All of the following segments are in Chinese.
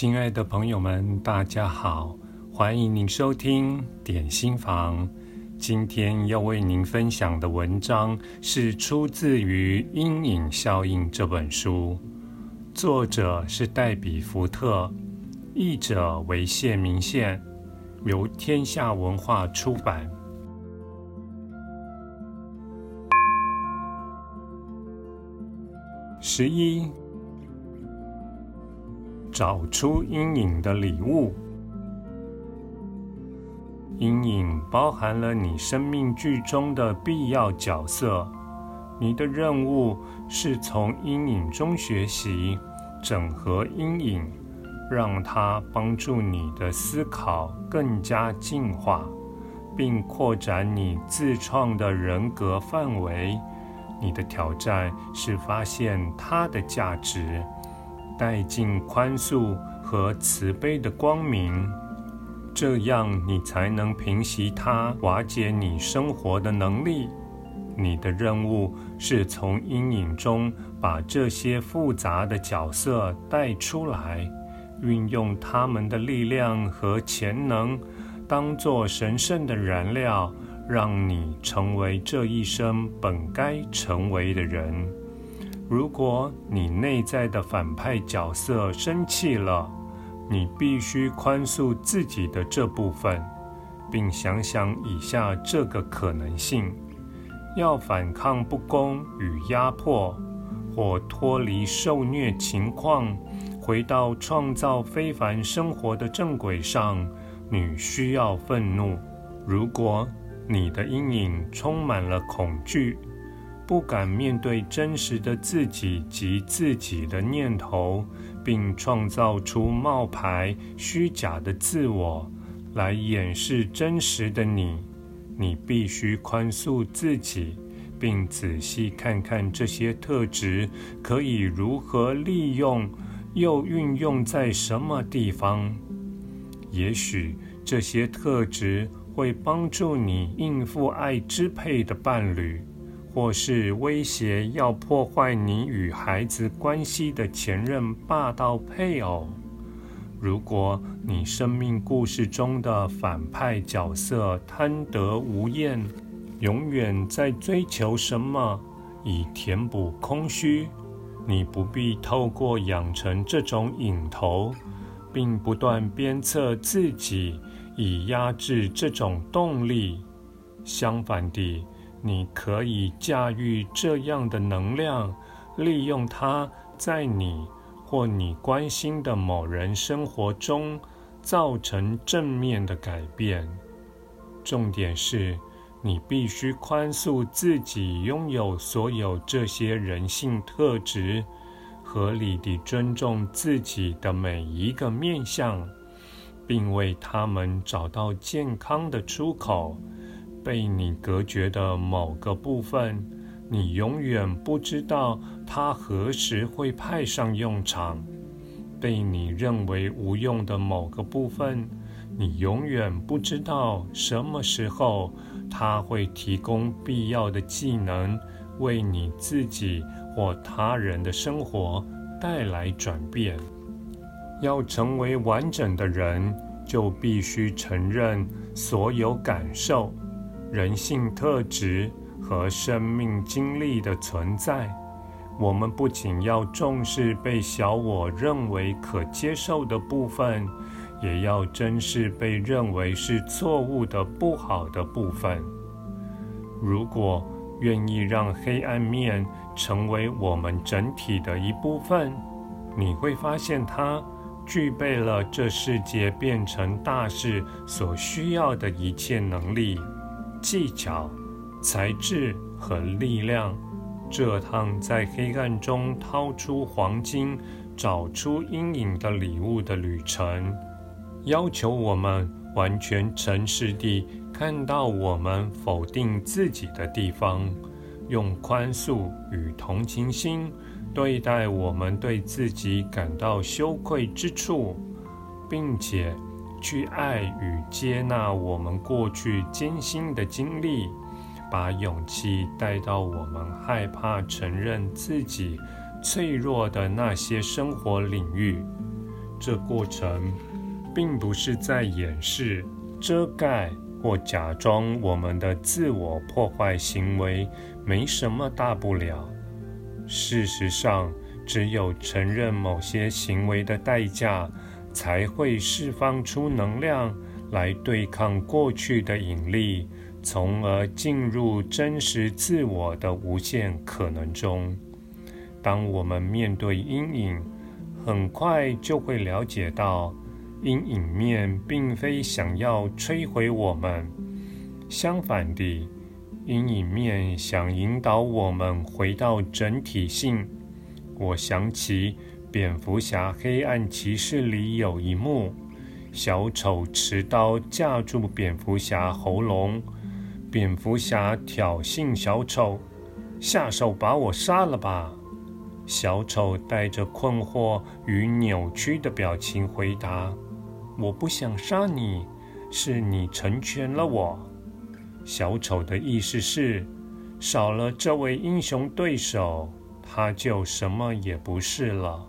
亲爱的朋友们，大家好，欢迎您收听点心房。今天要为您分享的文章是出自于《阴影效应》这本书，作者是黛比·福特，译者为谢明宪，由天下文化出版。十一。找出阴影的礼物。阴影包含了你生命剧中的必要角色，你的任务是从阴影中学习，整合阴影，让它帮助你的思考更加进化，并扩展你自创的人格范围。你的挑战是发现它的价值。带进宽恕和慈悲的光明，这样你才能平息它瓦解你生活的能力。你的任务是从阴影中把这些复杂的角色带出来，运用他们的力量和潜能，当作神圣的燃料，让你成为这一生本该成为的人。如果你内在的反派角色生气了，你必须宽恕自己的这部分，并想想以下这个可能性：要反抗不公与压迫，或脱离受虐情况，回到创造非凡生活的正轨上，你需要愤怒。如果你的阴影充满了恐惧，不敢面对真实的自己及自己的念头，并创造出冒牌、虚假的自我来掩饰真实的你。你必须宽恕自己，并仔细看看这些特质可以如何利用，又运用在什么地方。也许这些特质会帮助你应付爱支配的伴侣。或是威胁要破坏你与孩子关系的前任霸道配偶。如果你生命故事中的反派角色贪得无厌，永远在追求什么以填补空虚，你不必透过养成这种瘾头，并不断鞭策自己以压制这种动力。相反地，你可以驾驭这样的能量，利用它在你或你关心的某人生活中造成正面的改变。重点是，你必须宽恕自己拥有所有这些人性特质，合理地尊重自己的每一个面向，并为他们找到健康的出口。被你隔绝的某个部分，你永远不知道它何时会派上用场；被你认为无用的某个部分，你永远不知道什么时候它会提供必要的技能，为你自己或他人的生活带来转变。要成为完整的人，就必须承认所有感受。人性特质和生命经历的存在，我们不仅要重视被小我认为可接受的部分，也要珍视被认为是错误的不好的部分。如果愿意让黑暗面成为我们整体的一部分，你会发现它具备了这世界变成大事所需要的一切能力。技巧、才智和力量，这趟在黑暗中掏出黄金、找出阴影的礼物的旅程，要求我们完全诚实地看到我们否定自己的地方，用宽恕与同情心对待我们对自己感到羞愧之处，并且。去爱与接纳我们过去艰辛的经历，把勇气带到我们害怕承认自己脆弱的那些生活领域。这过程并不是在掩饰、遮盖或假装我们的自我破坏行为没什么大不了。事实上，只有承认某些行为的代价，才会释放出能量来对抗过去的引力，从而进入真实自我的无限可能中。当我们面对阴影，很快就会了解到，阴影面并非想要摧毁我们，相反地，阴影面想引导我们回到整体性。我想起蝙蝠侠黑暗骑士里有一幕，小丑持刀架住蝙蝠侠喉咙，蝙蝠侠挑衅小丑：“下手把我杀了吧！”小丑带着困惑与扭曲的表情回答：“我不想杀你，是你成全了我。”小丑的意思是，少了这位英雄对手。他就什么也不是了。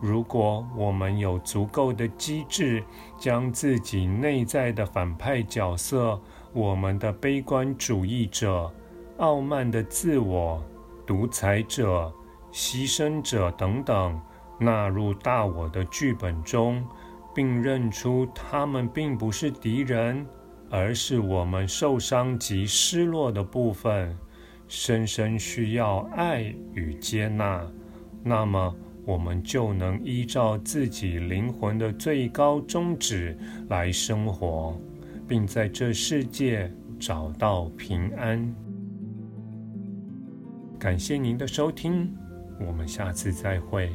如果我们有足够的机智，将自己内在的反派角色、我们的悲观主义者、傲慢的自我、独裁者、牺牲者等等纳入大我的剧本中，并认出他们并不是敌人，而是我们受伤及失落的部分。深深需要爱与接纳，那么我们就能依照自己灵魂的最高宗旨来生活，并在这世界找到平安。感谢您的收听，我们下次再会。